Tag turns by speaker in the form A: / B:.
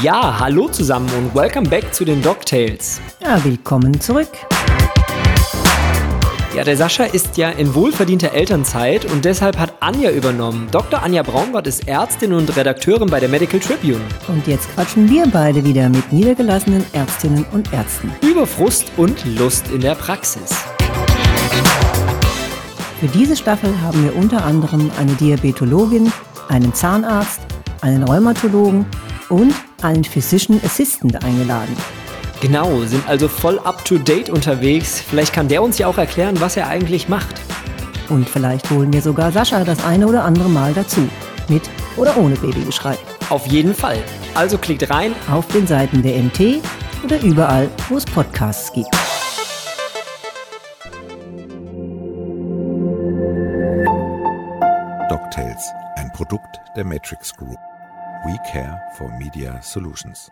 A: Ja, hallo zusammen und welcome back zu den Dogtails.
B: Ja, willkommen zurück.
A: Ja, der Sascha ist ja in wohlverdienter Elternzeit und deshalb hat Anja übernommen. Dr. Anja Braunwart ist Ärztin und Redakteurin bei der Medical Tribune.
B: Und jetzt quatschen wir beide wieder mit niedergelassenen Ärztinnen und Ärzten.
A: Über Frust und Lust in der Praxis.
B: Für diese Staffel haben wir unter anderem eine Diabetologin, einen Zahnarzt, einen Rheumatologen und einen Physician Assistant eingeladen.
A: Genau, sind also voll up-to-date unterwegs. Vielleicht kann der uns ja auch erklären, was er eigentlich macht.
B: Und vielleicht holen wir sogar Sascha das eine oder andere Mal dazu. Mit oder ohne Babygeschrei.
A: Auf jeden Fall. Also klickt rein
B: auf den Seiten der MT oder überall, wo es Podcasts gibt.
C: DocTales, ein Produkt der Matrix Group. We care for Media Solutions.